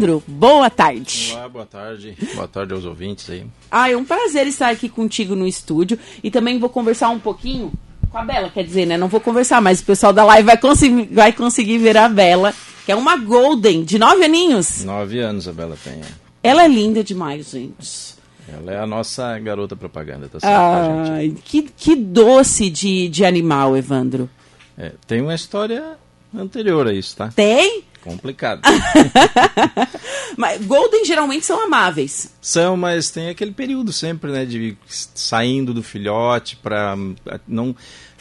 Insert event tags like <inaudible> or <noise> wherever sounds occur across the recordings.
Evandro, boa tarde. Olá, boa tarde. Boa tarde aos ouvintes aí. Ah, é um prazer estar aqui contigo no estúdio e também vou conversar um pouquinho com a Bela, quer dizer, né? Não vou conversar, mas o pessoal da live vai conseguir, vai conseguir ver a Bela, que é uma Golden de nove aninhos. Nove anos a Bela tem. é. Ela é linda demais, gente. Ela é a nossa garota propaganda, tá certo? com a gente. Ai, que, que doce de, de animal, Evandro. É, tem uma história anterior a isso, tá? Tem? Complicado. <laughs> Mas Golden geralmente são amáveis. São, mas tem aquele período sempre, né, de saindo do filhote pra não...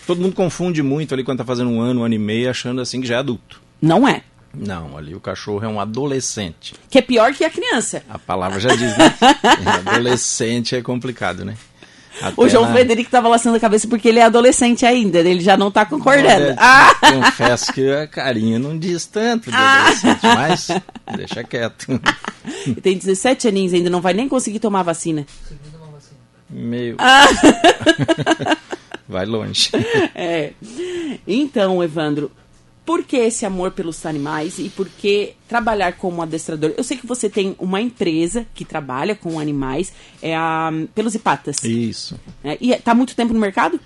Todo mundo confunde muito ali quando tá fazendo um ano, um ano e meio, achando assim que já é adulto. Não é. Não, ali o cachorro é um adolescente. Que é pior que a criança. A palavra já diz, né? <laughs> adolescente é complicado, né? O Até João na- Frederico tá balançando a cabeça porque ele é adolescente ainda, ele já não tá concordando. Olha, Ah! Confesso que a carinha não diz tanto de Ah! adolescente, mas deixa quieto. Tem 17 aninhos ainda, não vai nem conseguir tomar vacina. Meio. Ah! Vai longe. <laughs> É. Então, Evandro, por que esse amor pelos animais e por que trabalhar como adestrador? Eu sei que você tem uma empresa que trabalha com animais, é a Pelos e Patas. Isso. né? E tá há muito tempo no mercado?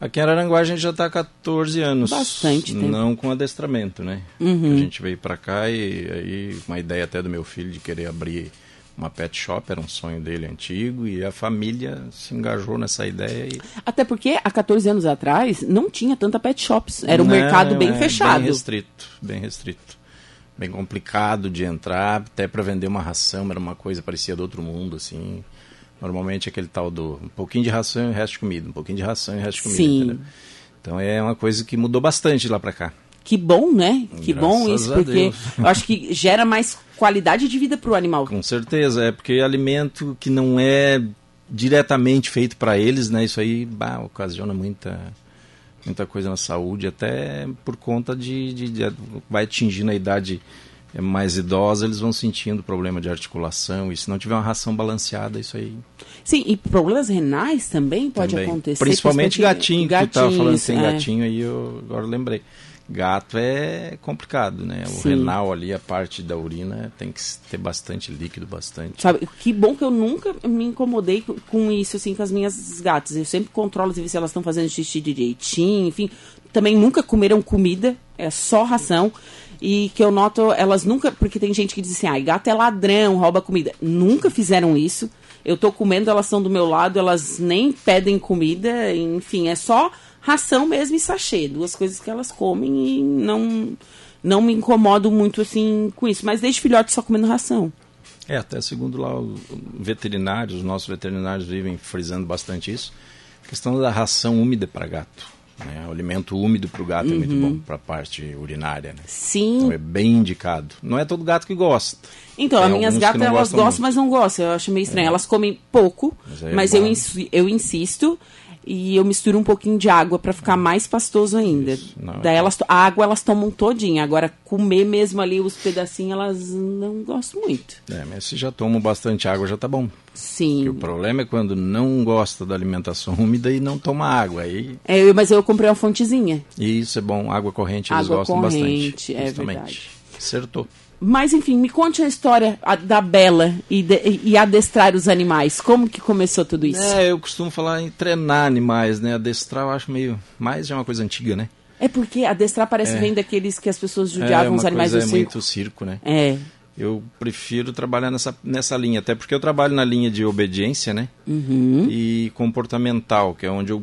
Aqui em Araranguá a gente já está há 14 anos. Bastante tempo. Uhum. Não com adestramento, né? A gente veio para cá e aí uma ideia até do meu filho de querer abrir uma pet shop, era um sonho dele antigo e a família se engajou nessa ideia e Até porque há 14 anos atrás não tinha tanta pet shops. Era um Não, mercado bem é fechado. Bem restrito, bem restrito. Bem complicado de entrar, até para vender uma ração, era uma coisa parecia do outro mundo, assim. Normalmente aquele tal do um pouquinho de ração e o resto de comida, um pouquinho de ração e o resto de comida? Então é uma coisa que mudou bastante de lá para cá. Que bom, né? Que Graças bom isso, porque eu acho que gera mais qualidade de vida pro animal. Com certeza, é porque alimento que não é diretamente feito para eles, né? Isso aí bah, ocasiona muita muita coisa na saúde, até por conta de, de- de- vai atingindo a idade mais idosa, eles vão sentindo problema de articulação e se não tiver uma ração balanceada, isso aí Sim, e problemas renais também pode também. acontecer. Principalmente gatinho, que tu tava falando que tem é. gatinho aí, eu agora lembrei. Gato é complicado, né? O Sim. renal ali, a parte da urina, tem que ter bastante líquido, bastante. Sabe, que bom que eu nunca me incomodei com- isso, assim, com as minhas gatas. Eu sempre controlo se elas estão fazendo xixi direitinho, enfim. Também nunca comeram comida, é só ração. E que eu noto, elas nunca. Porque tem gente que diz assim, ai, gato é ladrão, rouba comida. Nunca fizeram isso. Eu tô comendo, elas estão do meu lado, elas nem pedem comida, enfim, é só ração mesmo e sachê. Duas coisas que elas comem e não, não me incomodo muito assim com isso. Mas desde filhote só comendo ração. É, até segundo lá os veterinários, os nossos veterinários vivem frisando bastante isso. A questão da ração úmida para gato. Né? O alimento úmido para o gato é muito bom para a parte urinária. Né? Sim. Então é bem indicado. Não é todo gato que gosta. Então, Tem as minhas gatas, elas gostam muito. mas não gostam. Eu acho meio estranho. Elas comem pouco, Mas é mas eu, insi- eu insisto e eu misturo um pouquinho de água pra ficar mais pastoso ainda. Não, Daí é elas, to- a água elas tomam todinha. Agora, comer mesmo ali os pedacinhos, elas não gostam muito. É, mas se já tomam bastante água, já tá bom. Sim. Porque o problema é quando não gosta da alimentação <laughs> úmida e não toma água. Aí É, mas eu comprei uma fontezinha. e isso é bom. Água corrente eles Água gostam corrente, bastante. é justamente. verdade. Acertou. Mas enfim, me conte a história da Bela e, de- e adestrar os animais. Como que começou tudo isso? É, eu costumo falar em treinar animais, né? Adestrar eu acho meio. Mais é uma coisa antiga, né? É porque adestrar parece É. vem daqueles que as pessoas é, judiavam uma os animais do coisa é circo. muito circo, né? É. Eu prefiro trabalhar nessa, nessa linha, até porque eu trabalho na linha de obediência, né? Uhum. E comportamental, que é onde eu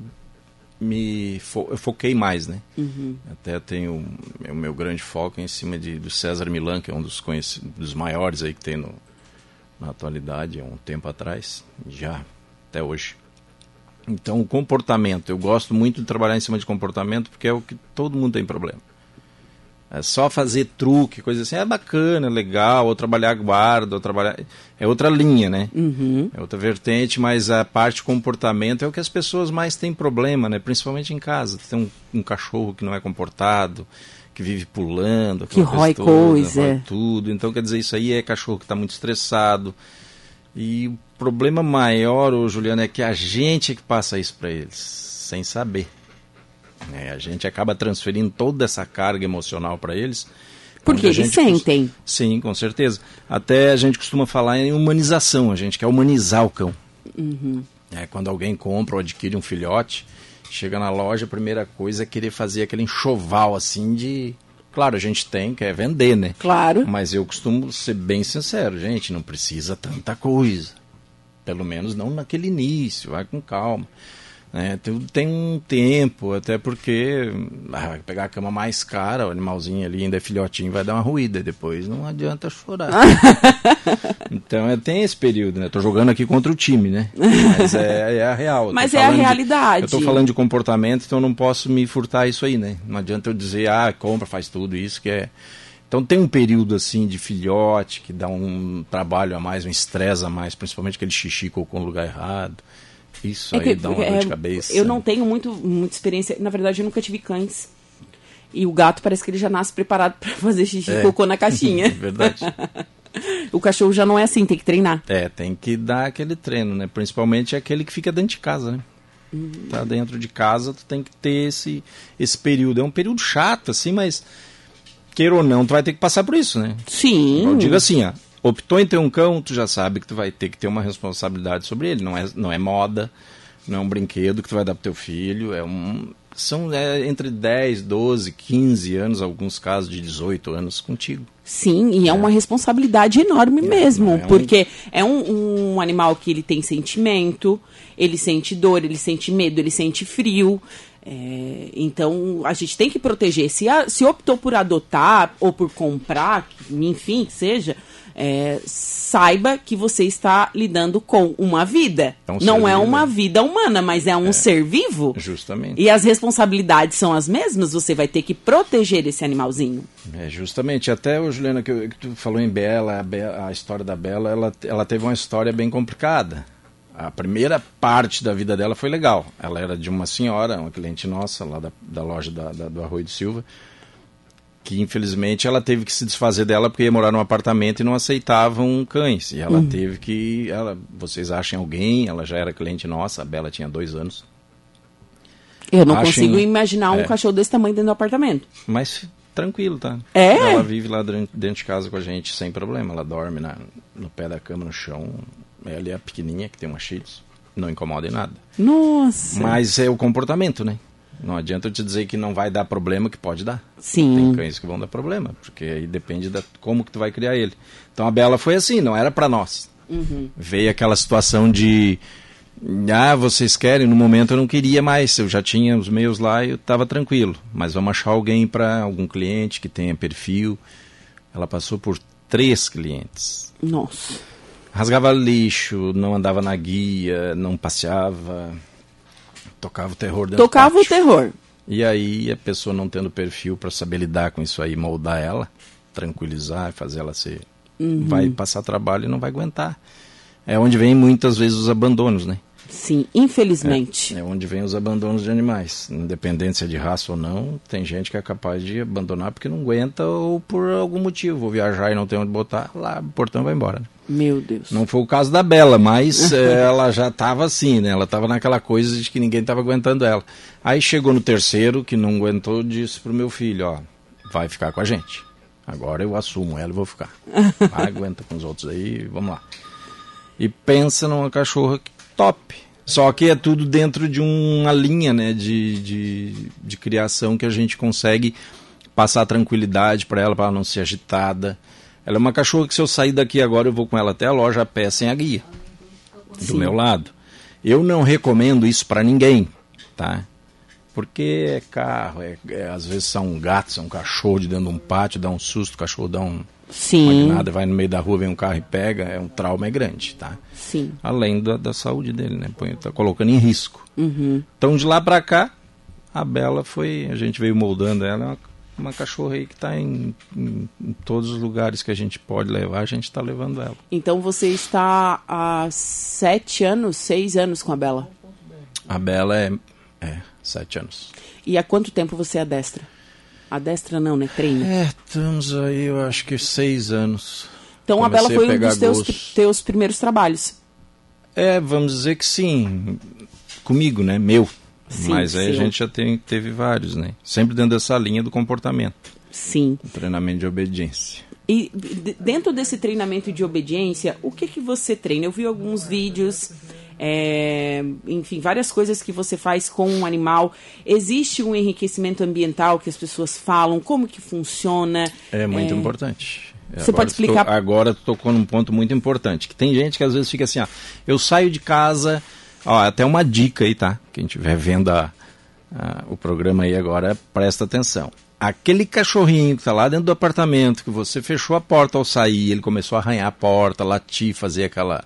me fo eu foquei mais, né? Uhum. Até tenho o meu grande foco em cima de, do César Milan, que é um dos, dos maiores aí que tem no, na atualidade, há um tempo atrás, já até hoje. Então, o comportamento, eu gosto muito de trabalhar em cima de comportamento porque é o que todo mundo tem problema. É só fazer truque, coisa assim, é bacana, é legal, ou trabalhar guarda, ou trabalhar. É outra linha, né? Uhum. É outra vertente, mas a parte comportamento é o que as pessoas mais têm problema, né? Principalmente em casa. Tem um, um cachorro que não é comportado, que vive pulando, Que aquela rói coisa toda, coisa. rói tudo. Então, quer dizer, isso aí é cachorro que está muito estressado. E o problema maior, ô, Juliano, é que a gente é que passa isso para eles, sem saber. É, a gente acaba transferindo toda essa carga emocional para eles Porque eles sentem. Sim, com certeza. Até a gente costuma falar em humanização, a gente quer humanizar o cão. Uhum. É, quando alguém compra ou adquire um filhote, chega na loja, a primeira coisa é querer fazer aquele enxoval assim de. Claro, a gente tem, quer vender, né? Claro. Mas eu costumo ser bem sincero, gente, não precisa tanta coisa. Pelo menos não naquele início, vai com calma. Né? Tudo tem um tempo, até porque ah, pegar a cama mais cara, o animalzinho ali ainda é filhotinho, vai dar uma ruída. Depois não adianta chorar. <laughs> então é, tem esse período, né? Tô jogando aqui contra o time, né? Mas é, é a real. Mas é a realidade. De, eu tô falando de comportamento, então eu não posso me furtar isso aí, né? Não adianta eu dizer, ah, compra, faz tudo isso, que é. Então tem um período assim de filhote que dá um trabalho a mais, um estresse a mais, principalmente aquele xixi com o lugar errado. Isso é aí que, dá uma é, dor de cabeça. Eu não tenho muito, muita experiência. Na verdade, eu nunca tive cães. E o gato parece que ele já nasce preparado para fazer xixi é. cocô na caixinha. <laughs> Verdade. <laughs> o cachorro já não é assim, tem que treinar. É, tem que dar aquele treino, né? Principalmente aquele que fica dentro de casa, né? Uhum. Tá dentro de casa, tu tem que ter esse, esse período. É um período chato, assim, mas queira ou não, tu vai ter que passar por isso, né? Sim. Eu digo assim, ó, optou em ter um cão, tu já sabe que tu vai ter que ter uma responsabilidade sobre ele. Não é, não é moda, não é um brinquedo que tu vai dar pro teu filho. É um, são é, entre 10, 12, 15 anos, alguns casos de 18 anos contigo. Sim, e é, é uma responsabilidade enorme é, mesmo, é porque um... é um, um animal que ele tem sentimento, ele sente dor, ele sente medo, ele sente frio. É, então a gente tem que proteger. Se, a, se optou por adotar ou por comprar, enfim, que seja, é, saiba que você está lidando com uma vida. É um não é uma vida humana, mas é um é, ser vivo. Justamente. E as responsabilidades são as mesmas, você vai ter que proteger esse animalzinho. É, justamente. Até, o Juliana, que, que tu falou em Bela, a, Bela, a história da Bela, ela, ela teve uma história bem complicada. A primeira parte da vida dela foi legal. Ela era de uma senhora, uma cliente nossa, lá da, da loja da, da, do Arroio de Silva que infelizmente ela teve que se desfazer dela porque ia morar num apartamento e não aceitavam cães. E ela uhum. teve que. Ela, vocês achem alguém, ela já era cliente nossa, a Bela tinha dois anos. Eu não Achem, consigo imaginar um é, cachorro desse tamanho dentro do apartamento. Mas tranquilo, tá? É? Ela vive lá dentro de casa com a gente sem problema. Ela dorme na, no pé da cama, no chão. Ela é a pequenininha que tem uma shih Não incomoda em nada. Nossa! Mas é o comportamento, né? Não adianta eu te dizer que não vai dar problema, que pode dar. Sim. Tem cães que vão dar problema, porque aí depende da como que tu vai criar ele. Então a Bela foi assim, não era para nós. Uhum. Veio aquela situação de ah, vocês querem? No momento eu não queria mais, eu já tinha os meus lá e eu estava tranquilo. Mas vamos achar alguém para algum cliente que tenha perfil. Ela passou por três clientes. Nossa. Rasgava lixo, não andava na guia, não passeava Tocava o terror dentro Tocava o terror. E aí a pessoa não tendo perfil para saber lidar com isso aí, moldar ela, tranquilizar, fazer ela ser. Uhum. Vai passar trabalho e não vai aguentar. É onde vem muitas vezes os abandonos, né? Sim, infelizmente. É, é, onde vem os abandonos de animais. Independência de raça ou não, tem gente que é capaz de abandonar porque não aguenta ou por algum motivo. Vou viajar e não tem onde botar, lá o portão vai embora. Né? Meu Deus. Não foi o caso da Bela, mas é, <laughs> ela já estava assim, né? Ela estava naquela coisa de que ninguém estava aguentando ela. Aí chegou no terceiro, que não aguentou, disse pro meu filho, ó, vai ficar com a gente. Agora eu assumo ela e vou ficar. <laughs> Vai, aguenta com os outros aí, vamos lá. E pensa numa cachorra top. Só que é tudo dentro de uma linha né, de, de, de criação que a gente consegue passar tranquilidade para ela, para ela não ser agitada. Ela é uma cachorra que se eu sair daqui agora eu vou com ela até a loja a pé sem a guia. Sim. Do meu lado. Eu não recomendo isso para ninguém, tá? Porque é carro, é, é, às vezes são um gato, são um cachorro de dentro de um pátio, dá um susto, o cachorro dá um, Sim. nada, vai no meio da rua, vem um carro e pega, é um trauma é grande, tá? Sim. Além da, da saúde dele, né? Põe, tá colocando em risco. Uhum. Então de lá para cá, a Bela foi, a gente veio moldando ela, é uma, uma cachorra aí que está em, em, em, todos os lugares que a gente pode levar, a gente está levando ela. Então você está há sete anos, seis anos com a Bela? A Bela é, é sete anos. E há quanto tempo você adestra? A destra não, né? Treino. É, estamos aí, eu acho que seis anos. Então Comecei a Bela foi um dos teus, teus primeiros trabalhos. É, vamos dizer que sim. Comigo, né? Meu. Sim, Mas aí sim. a gente já tem, teve vários, né? Sempre dentro dessa linha do comportamento. Sim. Um treinamento de obediência. E dentro desse treinamento de obediência, o que que você treina? Eu vi alguns vídeos, é, enfim, várias coisas que você faz com um animal. Existe um enriquecimento ambiental que as pessoas falam? Como que funciona? É muito é... importante. Você agora pode explicar? Tô, agora tocou num ponto muito importante. Que tem gente que às vezes fica assim, ó, eu saio de casa, ó, até uma dica aí, tá? Quem estiver vendo a, a, o programa aí agora, presta atenção aquele cachorrinho que está lá dentro do apartamento, que você fechou a porta ao sair, ele começou a arranhar a porta, latir, fazer aquela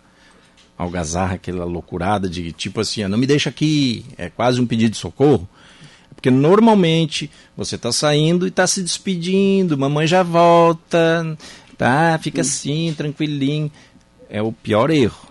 algazarra, aquela loucurada de tipo assim, não me deixa aqui, é quase um pedido de socorro. Porque normalmente você está saindo e está se despedindo, mamãe já volta, tá? Fica assim, tranquilinho. É o pior erro.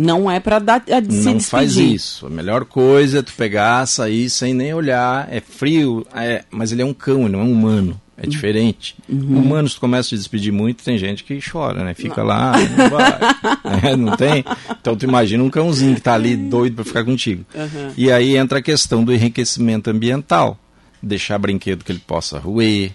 Não é para dar a, se Não despedir. faz isso. A melhor coisa é tu pegar, sair sem nem olhar. É frio, é, mas ele é um cão, ele não é um humano. É uhum. diferente. Uhum. Humanos, tu começa a se despedir muito, tem gente que chora, né? Fica não. lá, não vai. <laughs> é, não tem? Então tu imagina um cãozinho que tá ali doido para ficar contigo. Uhum. E aí entra a questão do enriquecimento ambiental. Deixar brinquedo que ele possa roer,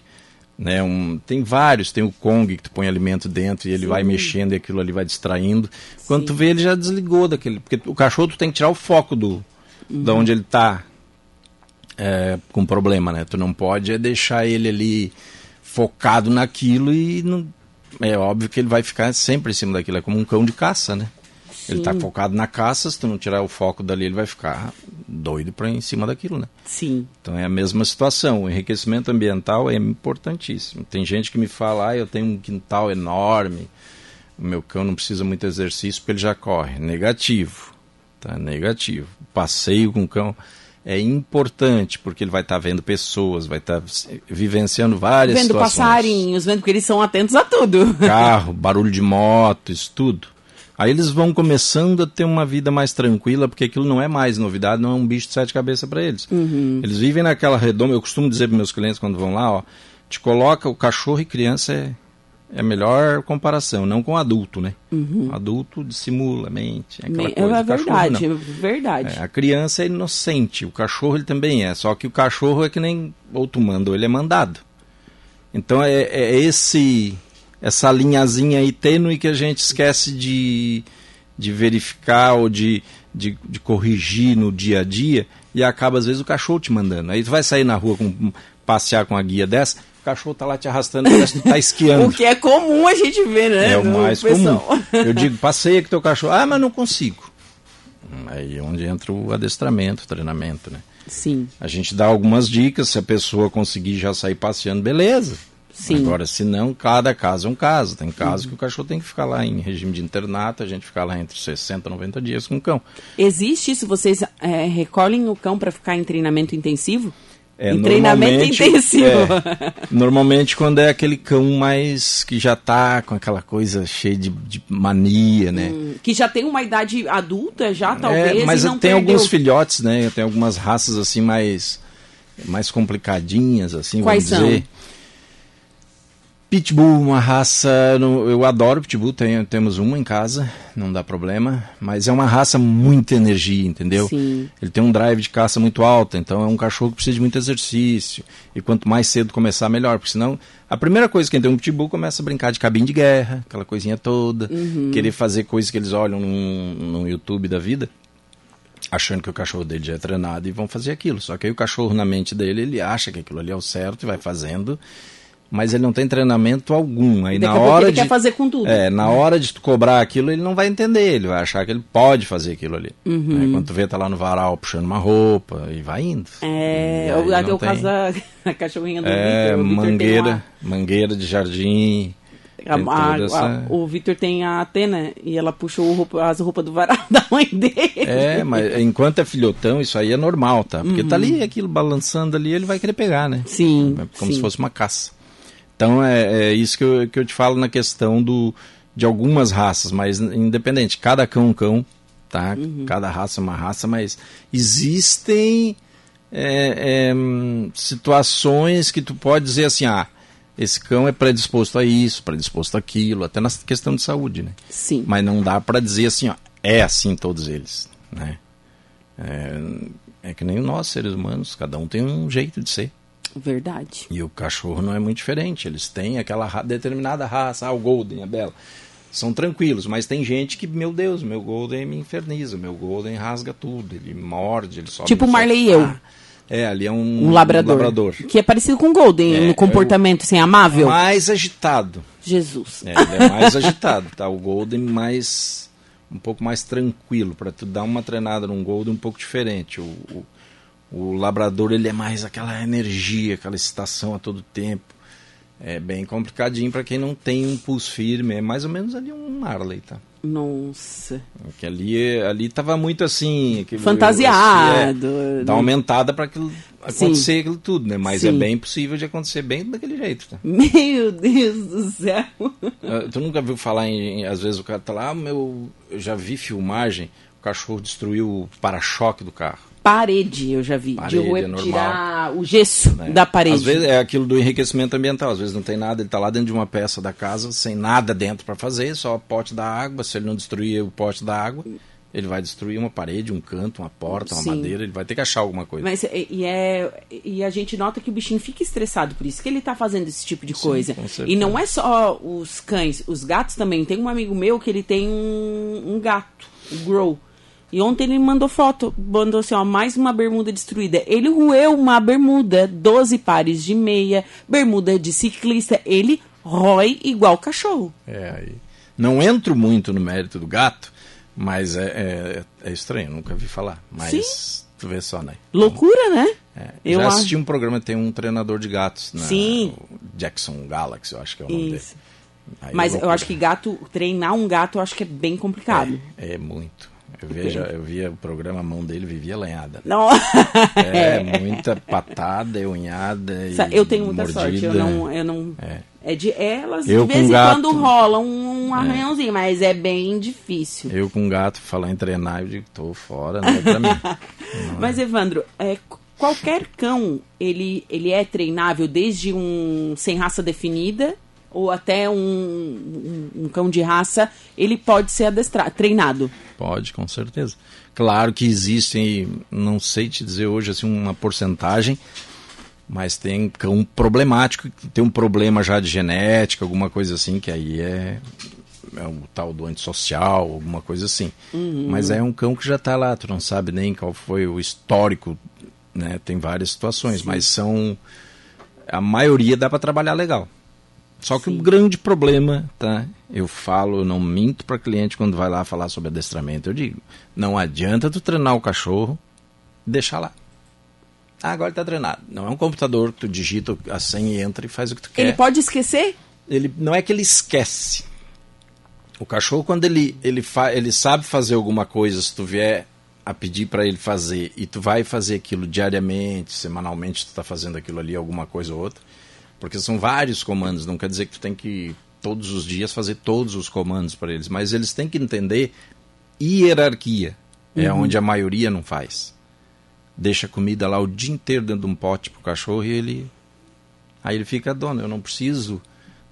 né, um, tem vários, tem o Kong que tu põe alimento dentro e ele Sim. vai mexendo e aquilo ali vai distraindo. Sim. Quando tu vê, ele já desligou daquele. Porque o cachorro tu tem que tirar o foco do uhum. da onde ele está é, com problema, né? Tu não pode é deixar ele ali focado naquilo e não, é óbvio que ele vai ficar sempre em cima daquilo. É como um cão de caça, né? Sim. Ele está focado na caça, se tu não tirar o foco dali, ele vai ficar doido para em cima daquilo, né? Sim. Então é a mesma situação. O enriquecimento ambiental é importantíssimo. Tem gente que me fala, ah, eu tenho um quintal enorme, o meu cão não precisa muito exercício porque ele já corre. Negativo. Tá? Negativo. Passeio com o cão é importante, porque ele vai estar tá vendo pessoas, vai estar tá vivenciando várias vendo situações. Vendo passarinhos, vendo que eles são atentos a tudo. Carro, barulho de moto, isso tudo. Aí eles vão começando a ter uma vida mais tranquila, porque aquilo não é mais novidade, não é um bicho de sete cabeças para eles. Uhum. Eles vivem naquela redoma. Eu costumo dizer para meus clientes quando vão lá, ó, te coloca o cachorro e criança é, é a melhor comparação, não com adulto, né? Uhum. Adulto dissimula, mente, é aquela Me, coisa. É verdade, cachorro, é verdade. É, a criança é inocente, o cachorro ele também é, só que o cachorro é que nem ou tu manda ou ele é mandado. Então é, é esse essa linhazinha aí tênue que a gente esquece de, de verificar ou de, de, de, corrigir no dia a dia e acaba às vezes o cachorro te mandando. Aí tu vai sair na rua com passear com a guia dessa, o cachorro tá lá te arrastando, parece que tu tá esquiando. <laughs> o que é comum a gente ver, né? É o mais comum. <laughs> Eu digo, passeia com teu cachorro. Ah, mas não consigo. Aí é onde entra o adestramento, o treinamento, né? Sim. A gente dá algumas dicas, se a pessoa conseguir já sair passeando, beleza. Sim. Agora, se não, cada caso é um caso. Tem casos uhum. que o cachorro tem que ficar lá em regime de internato, a gente fica lá entre 60 e 90 dias com o cão. Existe isso? Vocês é, recolhem o cão para ficar em treinamento intensivo? É, em treinamento intensivo. É, normalmente quando é aquele cão mais que já está com aquela coisa cheia de, de mania, né? Hum, que já tem uma idade adulta, já talvez. É, mas tem perdeu. alguns filhotes, né? Tem algumas raças assim mais mais complicadinhas, assim, Quais vamos dizer. São? Pitbull, uma raça. Eu adoro Pitbull, tenho, temos uma em casa, não dá problema. Mas é uma raça muita energia, entendeu? Sim. Ele tem um drive de caça muito alto, então é um cachorro que precisa de muito exercício. E quanto mais cedo começar, melhor. Porque senão, a primeira coisa que tem um Pitbull começa a brincar de cabine de guerra, aquela coisinha toda. Uhum. Querer fazer coisas que eles olham no, no YouTube da vida achando que o cachorro dele já é treinado e vão fazer aquilo. Só que aí o cachorro na mente dele, ele acha que aquilo ali é o certo e vai fazendo mas ele não tem treinamento algum. Aí na hora ele de quer fazer com tudo. É, na hora de tu cobrar aquilo, ele não vai entender, ele vai achar que ele pode fazer aquilo ali. Uhum. Né? Quando tu vê tá lá no varal puxando uma roupa e vai indo. É, é o tem... caso <laughs> da cachorrinha do é, Victor. O mangueira, uma... mangueira de jardim. A, a, essa... a, o Victor tem a Atena e ela puxou roupa, as roupas do varal <laughs> da mãe dele. É, mas enquanto é filhotão, isso aí é normal, tá? Porque tá uhum. tá ali aquilo balançando ali, ele vai querer pegar, né? Sim. É como sim. se fosse uma caça. Então é, é isso que eu, que eu te falo na questão do, de algumas raças, mas independente, cada cão é um cão, tá? Uhum. Cada raça é uma raça, mas existem é, é, situações que tu pode dizer assim, ah, esse cão é predisposto a isso, predisposto a aquilo, até na questão de saúde, né? Sim. Mas não dá para dizer assim, ó, é assim todos eles, né? É, é que nem nós, seres humanos, cada um tem um jeito de ser. Verdade. E o cachorro não é muito diferente. Eles têm aquela ra determinada raça, ah, o Golden, a Bela. São tranquilos, mas tem gente que, meu Deus, meu Golden me inferniza, meu Golden rasga tudo, ele morde, ele sobe. Tipo o Marley e eu. É, ali é um, um labrador, um labrador. Que é parecido com o Golden é, no comportamento, é assim, amável. Mais agitado. Jesus. É, ele é mais agitado, tá? O Golden mais um pouco mais tranquilo, para tu dar uma treinada num Golden um pouco diferente. O, o, o labrador ele é mais aquela energia, aquela excitação a todo tempo. É bem complicadinho para quem não tem um pulso firme. É mais ou menos ali um Marley, tá? Nossa. Que ali, ali tava muito assim. Fantasiado. é, né? Dá aumentada para acontecer Sim. aquilo tudo, né? Mas é Sim. é bem possível de acontecer bem daquele jeito, tá? Meu Deus do céu. Uh, tu nunca viu falar em. Às vezes o cara tá lá, ah, meu. Eu já vi filmagem, o cachorro destruiu o para-choque do carro parede, eu já vi. Parede, de é tirar o gesso é. da parede. Às vezes é aquilo do enriquecimento ambiental, às vezes não tem nada, ele está lá dentro de uma peça da casa, sem nada dentro para fazer, só o pote da água, se ele não destruir o pote da água, ele vai destruir uma parede, um canto, uma porta, uma Sim. madeira, ele vai ter que achar alguma coisa. Mas e, é, e a gente nota que o bichinho fica estressado, por isso que ele está fazendo esse tipo de Sim, coisa. E não é só os cães, os gatos também. Tem um amigo meu que ele tem um, um gato, o Grow. E ontem ele mandou foto, mandou assim, ó, mais uma bermuda destruída. Ele roeu uma bermuda, 12 pares de meia, bermuda de ciclista. Ele rói igual cachorro. É, aí. Não entro muito no mérito do gato, mas é, é, é estranho, nunca vi falar. Mas Sim. tu vê só, né? Loucura, né? É. Eu Já assisti acho... um programa, tem um treinador de gatos, né? Sim. Jackson Galaxy, eu acho que é o nome Isso. dele. Aí é Mas eu acho que gato, treinar um gato, eu acho que é bem complicado. É, é muito. Eu, veja, eu via o programa, a mão dele vivia lenhada. Não. É, <laughs> muita patada, unhada. eu tenho muita mordida. sorte, eu não. Eu não é. é de elas, eu de vez em gato, quando rola um, um é. arranhãozinho, é. mas é bem difícil. Eu com gato, falar em treinar, eu digo, tô fora, não é pra mim. <laughs> mas, Evandro, é, qualquer cão, ele, ele é treinável desde um sem raça definida ou até um, um, um, cão de raça, ele pode ser adestrado, treinado. Pode, com certeza. Claro que existem, não sei te dizer hoje assim uma porcentagem, mas tem cão problemático, tem um problema já de genética, alguma coisa assim, que aí é, é o tal do antissocial, alguma coisa assim. Uhum. Mas é um cão que já está lá, tu não sabe nem qual foi o histórico, né? Tem várias situações, Sim. mas são a maioria dá para trabalhar legal. Só que Sim. o grande problema, tá? Eu falo, eu não minto para cliente quando vai lá falar sobre adestramento. Eu digo, não adianta tu treinar o cachorro e deixar lá. Ah, agora ele tá treinado. Não é um computador que tu digita a senha e entra e faz o que tu quer. Ele pode esquecer? Ele não é que ele esquece. O cachorro quando ele ele fa, ele sabe fazer alguma coisa, se tu vier a pedir para ele fazer e tu vai fazer aquilo diariamente, semanalmente tu tá fazendo aquilo ali alguma coisa ou outra, porque são vários comandos, não quer dizer que tu tem que todos os dias fazer todos os comandos para eles, mas eles têm que entender hierarquia. É uhum. onde a maioria não faz. Deixa a comida lá o dia inteiro dentro de um pote pro cachorro e ele aí ele fica dono, eu não preciso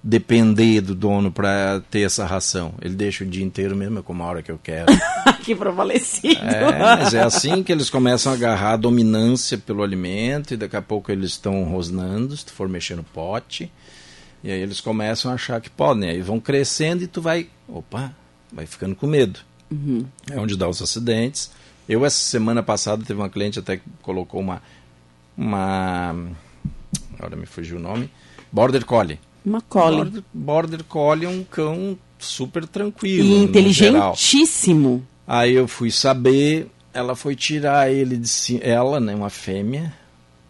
depender do dono para ter essa ração. Ele deixa o dia inteiro mesmo, é como a hora que eu quero. <laughs> que provalecido. É, mas é assim que eles começam a agarrar a dominância pelo alimento e daqui a pouco eles estão rosnando, se tu for mexer no pote. E aí eles começam a achar que podem. Aí vão crescendo e tu vai, opa, vai ficando com medo. Uhum. É onde dá os acidentes. Eu, essa semana passada, teve uma cliente até que colocou uma. uma agora me fugiu o nome. Border Collie. Uma Collie. Border, Border Collie é um cão super tranquilo. E inteligentíssimo. Aí eu fui saber, ela foi tirar ele de cima, ela, né, uma fêmea,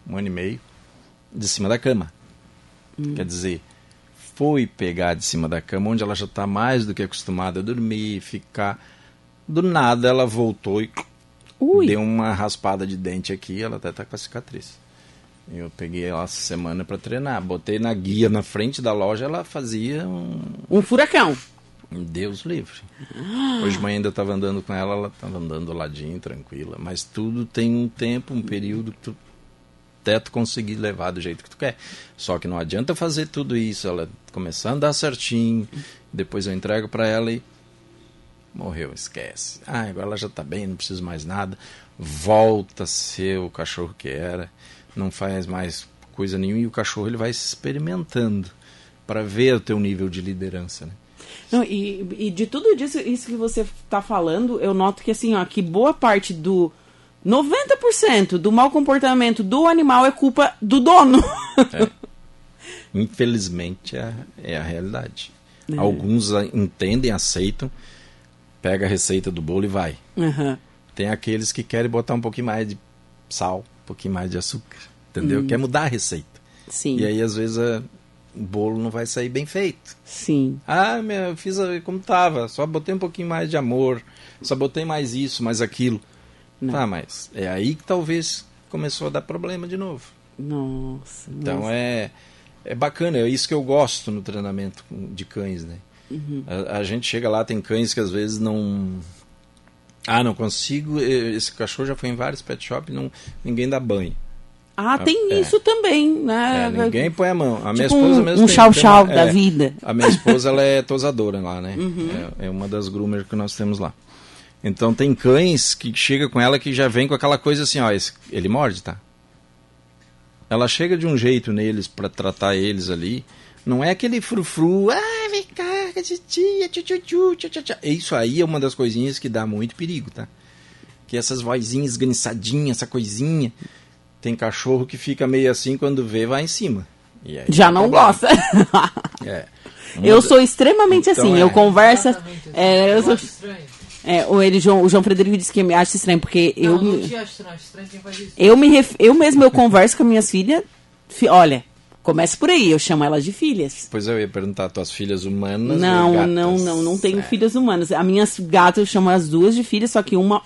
um ano e meio, de cima da cama. Hum. Quer dizer, foi pegar de cima da cama, onde ela já está mais do que acostumada a dormir, ficar. Do nada ela voltou e Ui. deu uma raspada de dente aqui, ela até está com a cicatriz. Eu peguei ela essa semana para treinar. Botei na guia na frente da loja, ela fazia um. Um furacão. Deus livre. Hoje de manhã ainda estava andando com ela, ela estava andando ladinho, tranquila. Mas tudo tem um tempo, um período que tu até tu conseguir levar do jeito que tu quer. Só que não adianta fazer tudo isso, ela começar a andar certinho, depois eu entrego para ela e morreu, esquece. Ah, agora ela já está bem, não preciso mais nada. Volta a ser o cachorro que era não faz mais coisa nenhuma e o cachorro ele vai experimentando para ver o teu nível de liderança, né? Não, e, e de tudo disso, isso que você está falando, eu noto que assim, ó, que boa parte do 90% do mau comportamento do animal é culpa do dono. É. Infelizmente é, é, a realidade. É. Alguns entendem, aceitam, pega a receita do bolo e vai. Uhum. Tem aqueles que querem botar um pouquinho mais de sal, um pouquinho mais de açúcar, entendeu? Uhum. Quer mudar a receita. Sim. E aí, às vezes, a, o bolo não vai sair bem feito. Sim. Ah, meu, eu fiz como tava, só botei um pouquinho mais de amor, só botei mais isso, mais aquilo. Não. Tá, mas é aí que talvez começou a dar problema de novo. Nossa. Então nossa. é é bacana, é isso que eu gosto no treinamento de cães, né? Uhum. A, a, gente chega lá, tem cães que às vezes não. Ah, não consigo. Esse cachorro já foi em vários pet shops não ninguém dá banho. Ah, tem é. isso também, né? É, ninguém põe a mão. A tipo minha esposa um, mesmo. Um chau-chau da é, vida. A minha esposa ela é tosadora lá, né? Uhum. É, é, uma das groomers que nós temos lá. Então tem cães que chega com ela que já vem com aquela coisa assim, ó, esse, ele morde, tá? Ela chega de um jeito neles para tratar eles ali. Não é aquele frufru, ah, vem cá, tia, tchu, tchu, tchu, tchu, Isso aí é uma das coisinhas que dá muito perigo, tá? Que essas vozinhas esganiçadinhas, essa coisinha. Tem cachorro que fica meio assim quando vê, vai em cima. Já não problema. gosta. <laughs> é. eu sou extremamente então, assim, é. eu converso. É, eu sou, é, o, ele, João, o João Frederico disse que me acha estranho, porque não, eu. Não, te acho estranho, estranho quem faz isso. Eu, me ref, eu mesmo eu converso com as minhas filhas. Fi, olha, começa por aí, eu chamo elas de filhas. Pois eu ia perguntar, tuas filhas humanas? Não, não, não, não tenho é. filhas humanas. As minhas gatas eu chamo as duas de filhas, só que uma.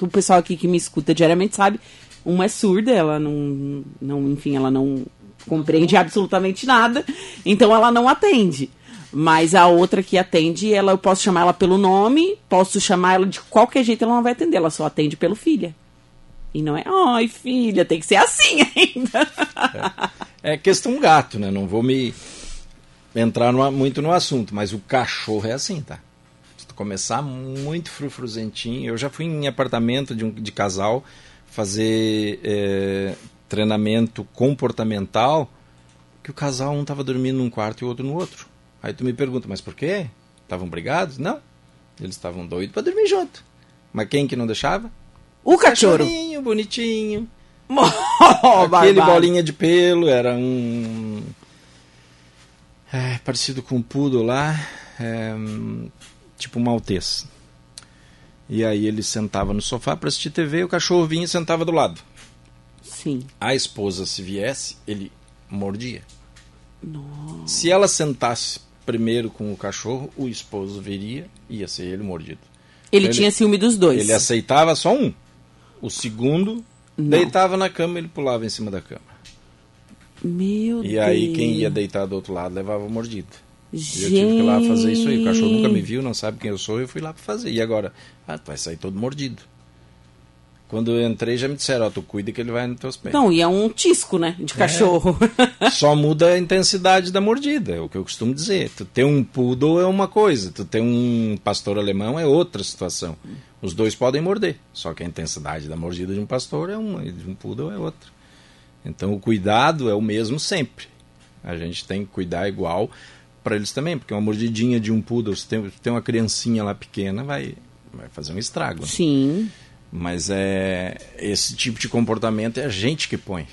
O pessoal aqui que me escuta diariamente sabe, uma é surda, ela não. não enfim, ela não compreende absolutamente nada, então ela não atende. Mas a outra que atende, ela eu posso chamar ela pelo nome, posso chamar ela de qualquer jeito, ela não vai atender, ela só atende pelo filha. E não é, ai filha, tem que ser assim <laughs> ainda. É, é questão gato, né? Não vou me entrar no, muito no assunto, mas o cachorro é assim, tá? Se tu começar muito frufruzentinho, eu já fui em apartamento de, um, de casal fazer é, treinamento comportamental, que o casal um estava dormindo num quarto e o outro no outro. Aí tu me pergunta, mas por quê? Estavam brigados? Não. Eles estavam doidos para dormir junto. Mas quem que não deixava? O cachorro. bonitinho. <laughs> Aquele bolinha de pelo era um. É, parecido com um poodle lá. É, tipo um maltês. E aí ele sentava no sofá para assistir TV, o cachorro vinha e sentava do lado. Sim. A esposa, se viesse, ele mordia. Nossa. Se ela sentasse primeiro com o cachorro, o esposo viria e ia ser ele mordido. Ele, então, tinha ciúme dos dois. Ele aceitava só um. O segundo Não. deitava na cama, ele pulava em cima da cama. Meu e Deus. aí quem ia deitar do outro lado levava mordido. Gente. E eu tive que ir lá fazer isso aí. O cachorro nunca me viu, não sabe quem eu sou, eu fui lá para fazer. E agora? Ah, tu vai sair todo mordido. Quando eu entrei, já me disseram, ó, tu cuida que ele vai nos teus pés. Não, e é um tisco, né, de cachorro. É. Só muda a intensidade da mordida, é o que eu costumo dizer. Tu ter um poodle é uma coisa, tu ter um pastor alemão é outra situação. Os dois podem morder, só que a intensidade da mordida de um pastor é uma e de um poodle é outra. Então o cuidado é o mesmo sempre. A gente tem que cuidar igual para eles também, porque uma mordidinha de um poodle, se tem, tem uma criancinha lá pequena, vai, vai fazer um estrago. Né? Mas é esse tipo de comportamento é a gente que põe.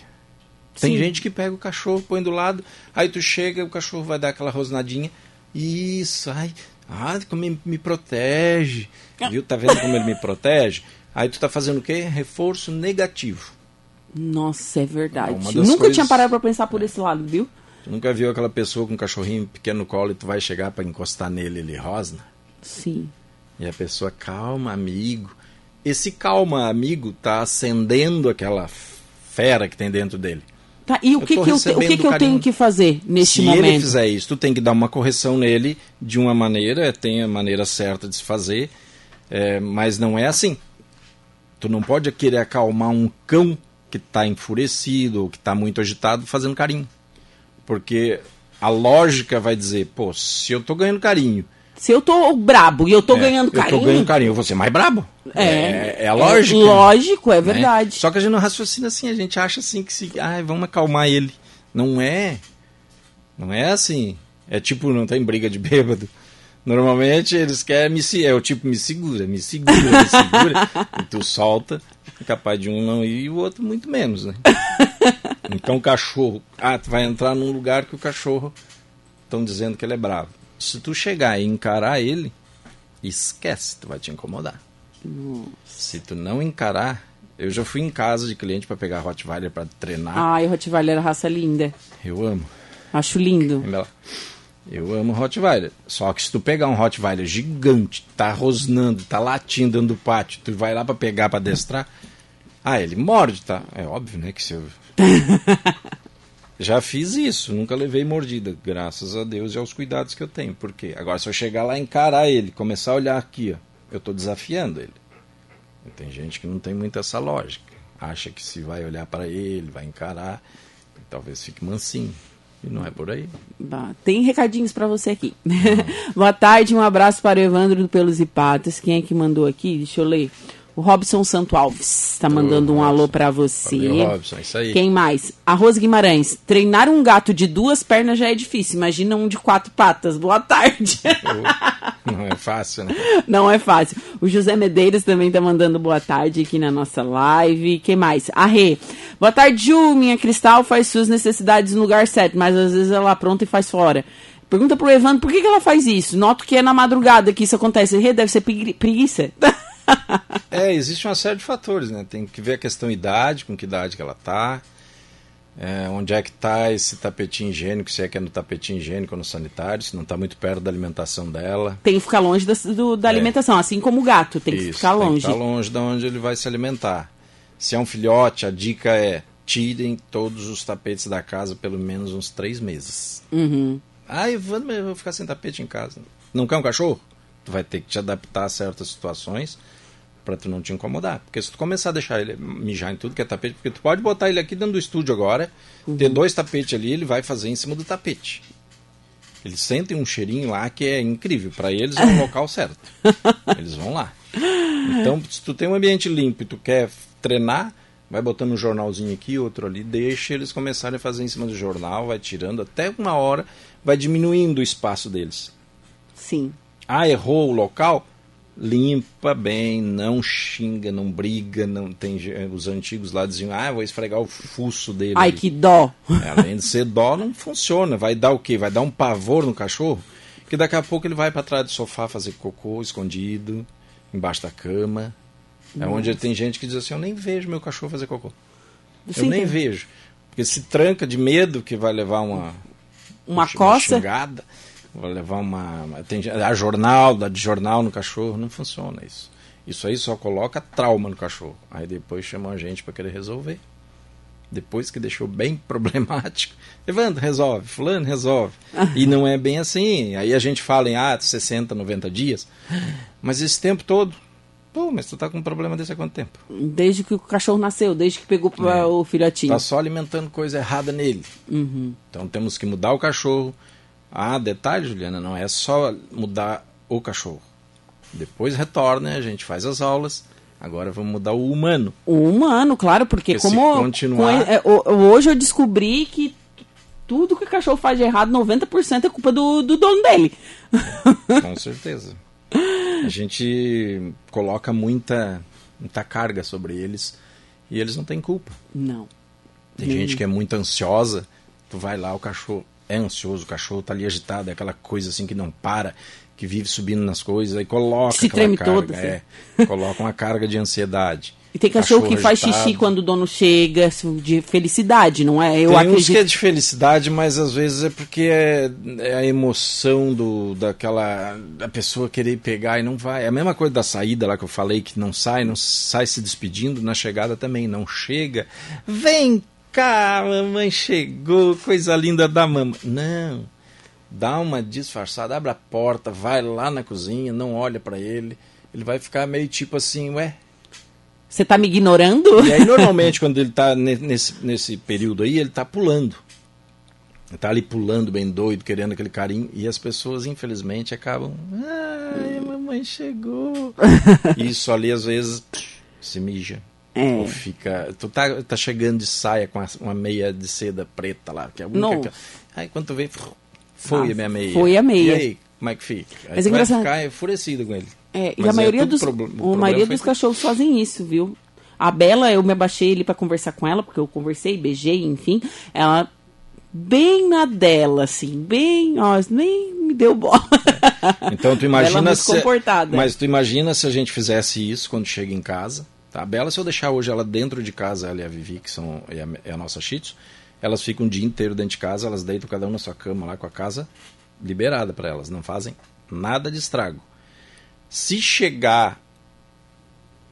Tem Sim. gente que pega o cachorro, põe do lado, aí tu chega, o cachorro vai dar aquela rosnadinha. Isso, ai, ai como me, me protege. Ah. Viu? Tá vendo como ele me protege? Aí tu tá fazendo o quê? Reforço negativo. Nossa, é verdade. Nunca coisas... tinha parado para pensar por é. esse lado, viu? Tu nunca viu aquela pessoa com um cachorrinho pequeno no colo e tu vai chegar para encostar nele, ele rosna? Sim. E a pessoa, calma, amigo esse calma amigo tá acendendo aquela fera que tem dentro dele. Tá, e o que, que, eu, te, o que, que eu tenho que fazer neste se momento? Se ele fizer isso, tu tem que dar uma correção nele de uma maneira, tem a maneira certa de se fazer, é, mas não é assim. Tu não pode querer acalmar um cão que está enfurecido ou que está muito agitado fazendo carinho. Porque a lógica vai dizer, pô, se eu estou ganhando carinho se eu tô brabo e eu tô é, ganhando carinho. Eu tô ganhando carinho, eu vou ser mais brabo. É. É, é a lógica. É lógico, é né? verdade. Só que a gente não raciocina assim, a gente acha assim que se. Ai, vamos acalmar ele. Não é. Não é assim. É tipo, não tem briga de <laughs> bêbado. Normalmente eles querem me é o tipo me segura, me segura, me segura. <laughs> e tu solta, é capaz de um não ir e o outro muito menos, né? <laughs> Então o cachorro, ah, tu vai entrar num lugar que o cachorro estão dizendo que ele é bravo. Se tu chegar e encarar ele, esquece, tu vai te incomodar. Nossa. Se tu não encarar, eu já fui em casa de cliente para pegar Rottweiler para treinar. Ai, Rottweiler é raça linda. Eu amo. Acho lindo. Eu amo Rottweiler. Só que se tu pegar um Rottweiler gigante, tá rosnando, tá latindo dentro do pátio, tu vai lá para pegar para destrar, ah, ele morde, tá? É óbvio, né, que se eu <laughs> Já fiz isso, nunca levei mordida, graças a Deus e aos cuidados que eu tenho. Por quê? Agora, se eu chegar lá, encarar ele, começar a olhar aqui, ó, eu estou desafiando ele. E tem gente que não tem muito essa lógica. Acha que se vai olhar para ele, vai encarar, talvez fique mansinho. E não é por aí. Bah, tem recadinhos para você aqui. <laughs> Boa tarde, um abraço para o Evandro do Pelos e Patas. Quem é que mandou aqui? Deixa eu ler. O Robson Santo Alves está mandando um alô para você. Valeu, Robson, isso aí. Quem mais? Arroz Guimarães. Treinar um gato de duas pernas já é difícil. Imagina um de quatro patas. Boa tarde. Não é fácil, né? <laughs> Não é fácil. O José Medeiros também está mandando boa tarde aqui na nossa live. Quem mais? A Rê. Boa tarde, Ju. Minha Cristal faz suas necessidades no lugar certo, mas às vezes ela pronta e faz fora. Pergunta pro Evandro por que, que ela faz isso. Noto que é na madrugada que isso acontece. Rê, deve ser preguiça. <laughs> <laughs> é, existe uma série de fatores, né? Tem que ver a questão idade, com que idade que ela tá, é, onde é que está esse tapetinho higiênico, se é que é no tapetinho higiênico ou no sanitário, se não está muito perto da alimentação dela. Tem que ficar longe da, do, da é. alimentação, assim como o gato, tem Isso, que ficar longe. Tem que ficar longe de onde ele vai se alimentar. Se é um filhote, a dica é tirem todos os tapetes da casa pelo menos uns três meses. Uhum. Ah, eu vou, eu vou ficar sem tapete em casa. Não quer um cachorro? Tu vai ter que te adaptar a certas situações para tu não te incomodar. Porque se tu começar a deixar ele mijar em tudo que é tapete, porque tu pode botar ele aqui dentro do estúdio agora, uhum. ter dois tapetes ali, ele vai fazer em cima do tapete. Eles sentem um cheirinho lá que é incrível. Para eles é o <laughs> local certo. Eles vão lá. Então, se tu tem um ambiente limpo e tu quer treinar, vai botando um jornalzinho aqui, outro ali, deixa eles começarem a fazer em cima do jornal, vai tirando até uma hora, vai diminuindo o espaço deles. Sim. Ah, errou o local? Limpa bem, não xinga, não briga, não tem os antigos lá diziam, ah, vou esfregar o fuço dele. Ai, que dó. É, além de ser dó, não funciona. Vai dar o quê? Vai dar um pavor no cachorro? Que daqui a pouco ele vai para trás do sofá fazer cocô escondido, embaixo da cama. Nossa. É onde tem gente que diz assim, eu nem vejo meu cachorro fazer cocô. Eu nem vejo. Porque se tranca de medo que vai levar uma uma, uma coça. Xingada. Vou levar uma. Tem, a jornal, da de jornal no cachorro, não funciona isso. Isso aí só coloca trauma no cachorro. Aí depois chamam a gente para querer resolver. Depois que deixou bem <laughs> problemático, Evandro, resolve, fulano, resolve. e não é bem assim. Aí a gente fala em ah, 60, 90 dias. Mas esse tempo todo, Pô, mas tu tá com um problema desse há quanto tempo? Desde que o cachorro nasceu, desde que pegou é, o filhotinho. Tá só alimentando coisa errada nele. Uhum. Então temos que mudar o cachorro, ah, detalhe, Juliana, não é só mudar o cachorro. Depois retorna, a gente faz as aulas. Agora vamos mudar o humano. O humano, claro, porque, porque como continuar... é, hoje eu descobri que tudo que o cachorro faz de errado, 90% é culpa do, do dono dele. <laughs> Com certeza. A gente coloca muita, muita carga sobre eles e eles não têm culpa. Não. Tem Nem. gente que é muito ansiosa, tu vai lá, o cachorro é ansioso, o cachorro tá ali agitado, é aquela coisa assim que não para, que vive subindo nas coisas, aí coloca Se treme carga, todo, é, coloca uma carga de ansiedade. E tem cachorro, cachorro que faz xixi quando o dono chega, assim, de felicidade, não é? Eu tem acredito... uns que é de felicidade, mas às vezes é porque é, é, a emoção do, daquela da pessoa querer pegar e não vai. É a mesma coisa da saída lá que eu falei, que não sai, não sai se despedindo, na chegada também não chega. Vem cá, mamãe chegou, coisa linda da mamãe. Não. Dá uma disfarçada, abre a porta, vai lá na cozinha, não olha para ele. Ele vai ficar meio tipo assim, ué. Você tá me ignorando? E aí, normalmente, quando ele tá nesse, nesse período aí, ele tá pulando. Ele tá ali pulando, bem doido, querendo aquele carinho. E as pessoas, infelizmente, acabam. Ai, mamãe chegou. <laughs> Isso ali, às vezes, se mija. É. Ou fica. Tu tá, tá chegando de saia com uma meia de seda preta lá, que é a única. Não. Que, aí quando tu vê, foi Ah, a minha meia. foi a meia. E aí, como é que fica? Aí Mas tu é vai engraçado. ficar enfurecido com ele. É, e Mas a é maioria tudo dos, a maioria dos que- cachorros fazem isso, viu? A Bela, eu me abaixei ali pra conversar com ela, porque eu conversei, beijei, enfim. Ela bem na dela, assim, bem, ó, nem me deu bola. Então tu imagina se. comportada. Mas tu imagina se a gente fizesse isso quando chega em casa. Tá? A Bela, se eu deixar hoje ela dentro de casa, ela e a Vivi, que são, é, a, é a nossa Shih Tzu, elas ficam o dia inteiro dentro de casa, elas deitam cada um na sua cama lá com a casa liberada para elas, não fazem nada de estrago. Se chegar,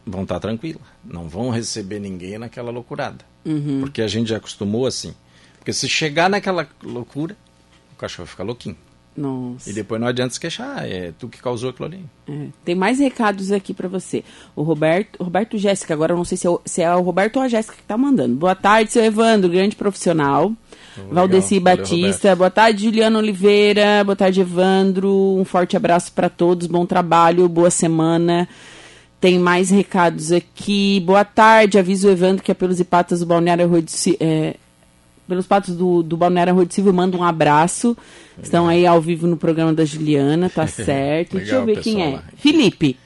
vão estar tranquilas, não vão receber ninguém naquela loucurada. Uhum. Porque a gente já acostumou assim. Porque se chegar naquela loucura, o cachorro fica louquinho. Nossa. E depois não adianta se queixar, é tu que causou aquilo ali. É, Tem mais recados aqui pra você. O Roberto, Roberto Jéssica, agora eu não sei se é, o, se é o Roberto ou a Jéssica que tá mandando. Boa tarde, seu Evandro, grande profissional. Valdeci Valeu, Batista, boa tarde, Juliana Oliveira, boa tarde, Evandro. Um forte abraço pra todos, bom trabalho, boa semana. Tem mais recados aqui. Boa tarde, aviso o Evandro que é pelos e patas do Balneário Rui de Si- é, pelos patos do, do Balneário de Silva, manda um abraço. Estão aí ao vivo no programa da Juliana, tá <laughs> certo. Deixa eu Legal, ver quem é. lá. Felipe.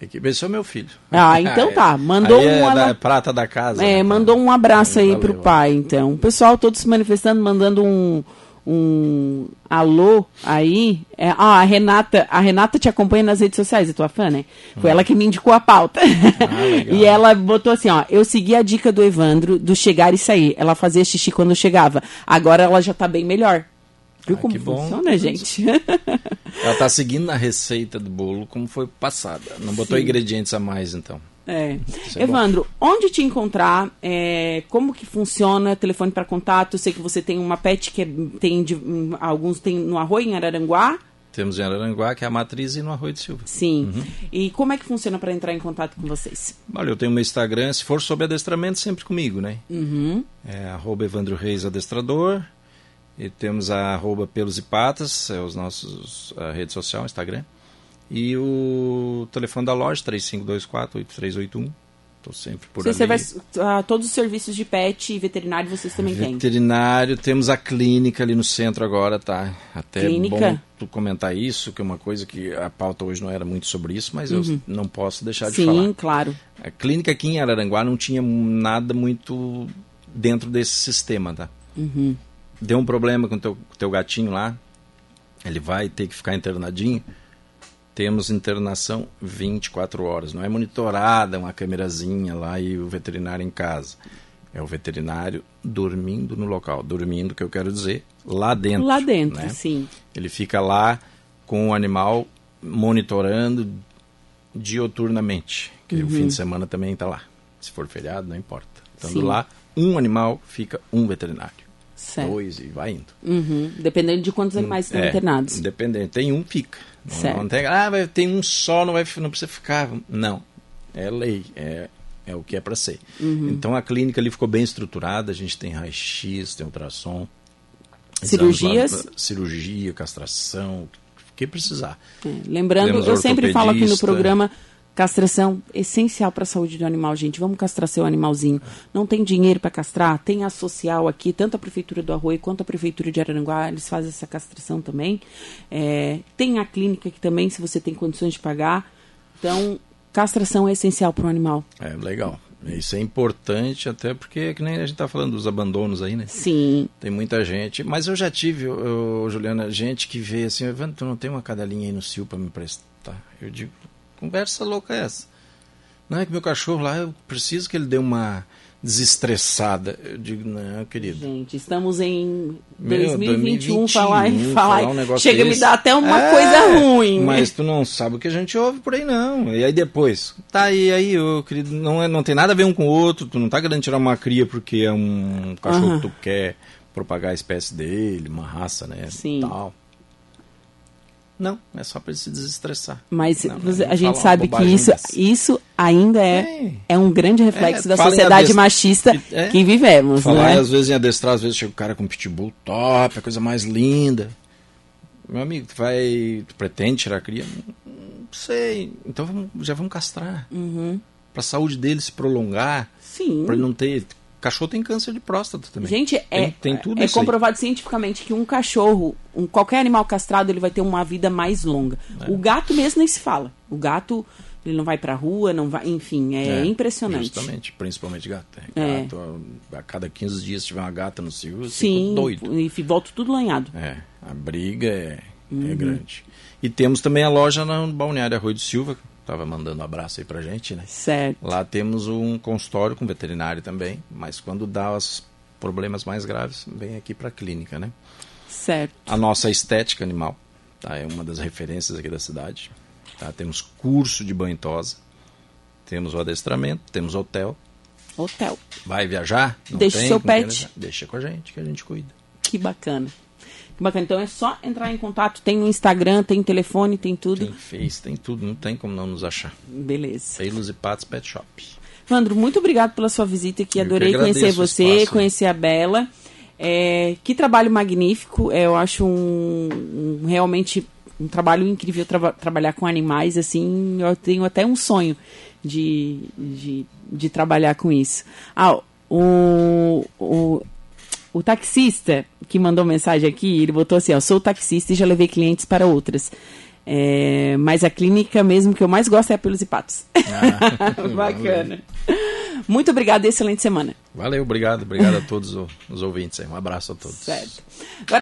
Esse é o meu filho. Ah, <laughs> então tá. Mandou é um da prata da casa. É, né, mandou um abraço aí Valeu, pro pai, então. O pessoal todo se manifestando, mandando um, um alô aí. É, ah, a Renata, a Renata te acompanha nas redes sociais, é tua fã, né? Foi ela que me indicou a pauta. Ah, <laughs> e ela botou assim, ó, eu segui a dica do Evandro do chegar e sair. Ela fazia xixi quando chegava. Agora ela já tá bem melhor. Viu Ah, como que bom. funciona, gente? Ela tá seguindo a receita do bolo como foi passada. Não botou Sim. ingredientes a mais, então. É. É Evandro, onde te encontrar? É, como que funciona? Telefone para contato? Eu sei que você tem uma pet que é- tem de- hum, alguns tem no Arroio, em Araranguá. Temos em Araranguá, que é a matriz, e no Arroio de Silva. Sim. Uhum. E como é que funciona para entrar em contato com vocês? Olha, eu tenho meu Instagram, se for sobre adestramento, sempre comigo, né? Uhum. É arroba Evandro Reis Adestrador. E temos a arroba Pelos e Patas, é os nossos a rede social, Instagram. E o telefone da loja, 3524-8381. Estou sempre por Você, você ali. vai, ah, todos os serviços de pet e veterinário vocês também têm. Veterinário, temos a clínica ali no centro agora, tá? Até é Clínica? bom tu comentar isso, que é uma coisa que a pauta hoje não era muito sobre isso, mas eu não posso deixar de Uhum. Sim, falar. claro. A clínica aqui em Araranguá não tinha nada muito dentro desse sistema, tá? Uhum. Deu um problema com o teu, teu gatinho lá, ele vai ter que ficar internadinho. Temos internação 24 horas. Não é monitorada uma câmerazinha lá e o veterinário em casa. É o veterinário dormindo no local. Dormindo, que eu quero dizer, lá dentro. Lá dentro, né? sim. Ele fica lá com o animal monitorando dioturnamente. Que o fim de semana também está lá. Se for feriado, não importa. Estando Sim. lá, um animal fica um veterinário. Certo. Dois e vai indo. Uhum. Dependendo de quantos animais estão É, internados. Independente. Tem um, fica. Certo. não tem, ah, tem um só, não, vai, não precisa ficar. Não. É lei. É, é o que é para ser. Uhum. Então a clínica ali ficou bem estruturada. A gente tem raio-x, tem ultrassom. Cirurgias? lá, cirurgia, castração, o que precisar. É, Lembrando, Temos eu sempre falo aqui no programa, castração essencial para a saúde do animal, gente. Vamos castrar seu animalzinho. Não tem dinheiro para castrar? Tem a social aqui, tanto a prefeitura do Arroio quanto a prefeitura de Araranguá, eles fazem essa castração também. É, tem a clínica aqui também, se você tem condições de pagar. Então, castração é essencial para o animal. É legal. Isso é importante, até porque é que nem a gente tá falando dos abandonos aí, né? Sim. Tem muita gente, mas eu já tive, ô, Juliana, gente que vê assim, Evandro, tu não tem uma cadelinha aí no cio para me emprestar? Eu digo, conversa louca é essa? Não, é que meu cachorro lá, eu preciso que ele dê uma desestressada. Eu digo, não, querido. Gente, estamos em Meu, 2021, falar, 2021, falar, falar um chega a me desse. dar até uma É, coisa ruim. Mas tu não sabe o que a gente ouve por aí, não. E aí depois, tá aí, aí, ô, querido, não, é, não tem nada a ver um com o outro, tu não tá querendo tirar uma cria porque é um cachorro que tu quer propagar a espécie dele, uma raça, né? Sim. Tal. Não, é só pra ele se desestressar. Mas Não, você- não a gente sabe que isso, dessa. isso ainda é, É. é um grande reflexo É, da sociedade adest- machista É. que vivemos, Falar né? às vezes em adestrar, às vezes chega o cara com pitbull top, a coisa mais linda. Meu amigo, tu vai. Tu pretende tirar a cria? Não sei. Então vamos- já vamos castrar. Uhum. para a saúde dele se prolongar, Sim. para ele não ter cachorro tem câncer de próstata também. Gente, é, tem, tem tudo é isso aí. comprovado cientificamente que um cachorro, um, qualquer animal castrado, ele vai ter uma vida mais longa. É. O gato mesmo nem se fala. O gato, ele não vai pra rua, não vai, enfim, é, impressionante. Justamente, principalmente gato. É. Gato, a cada 15 dias se tiver uma gata no cio, Sim, doido. e volta tudo lanhado. É, a briga é, Uhum. é grande. E temos também a loja no Balneário Arroio do Silva, que tava mandando um abraço aí pra gente, né? Certo. Lá temos um consultório com veterinário também, mas quando dá os problemas mais graves, vem aqui para a clínica, né? Certo. A nossa estética animal tá? é uma das referências aqui da cidade. Tá? Temos curso de banho tosa, temos o adestramento, temos hotel. Hotel. Vai viajar? Não Deixa tem, seu pet. Deixa com a gente, que a gente cuida. Que bacana. Bacana. Então é só entrar em contato. Tem no Instagram, tem telefone, tem tudo. Tem Face, tem tudo, não tem como não nos achar. Beleza. Pelos e Patos Pet Shop. Vandro, muito obrigado pela sua visita aqui. Adorei conhecer o você, espaço, né? conhecer a Bela. É, que trabalho magnífico. É, eu acho um, um- realmente um trabalho incrível traba- trabalhar com animais. Assim, eu tenho até um sonho de, de, de trabalhar com isso. Ah, o, o, o taxista que mandou mensagem aqui, ele botou assim: ó, sou taxista e já levei clientes para outras. É, mas a clínica mesmo que eu mais gosto é a Pelos e Patos. Ah, <laughs> Bacana. Muito obrigada e excelente semana. Valeu, obrigado, obrigado a todos os ouvintes aí. Um abraço a todos. Certo.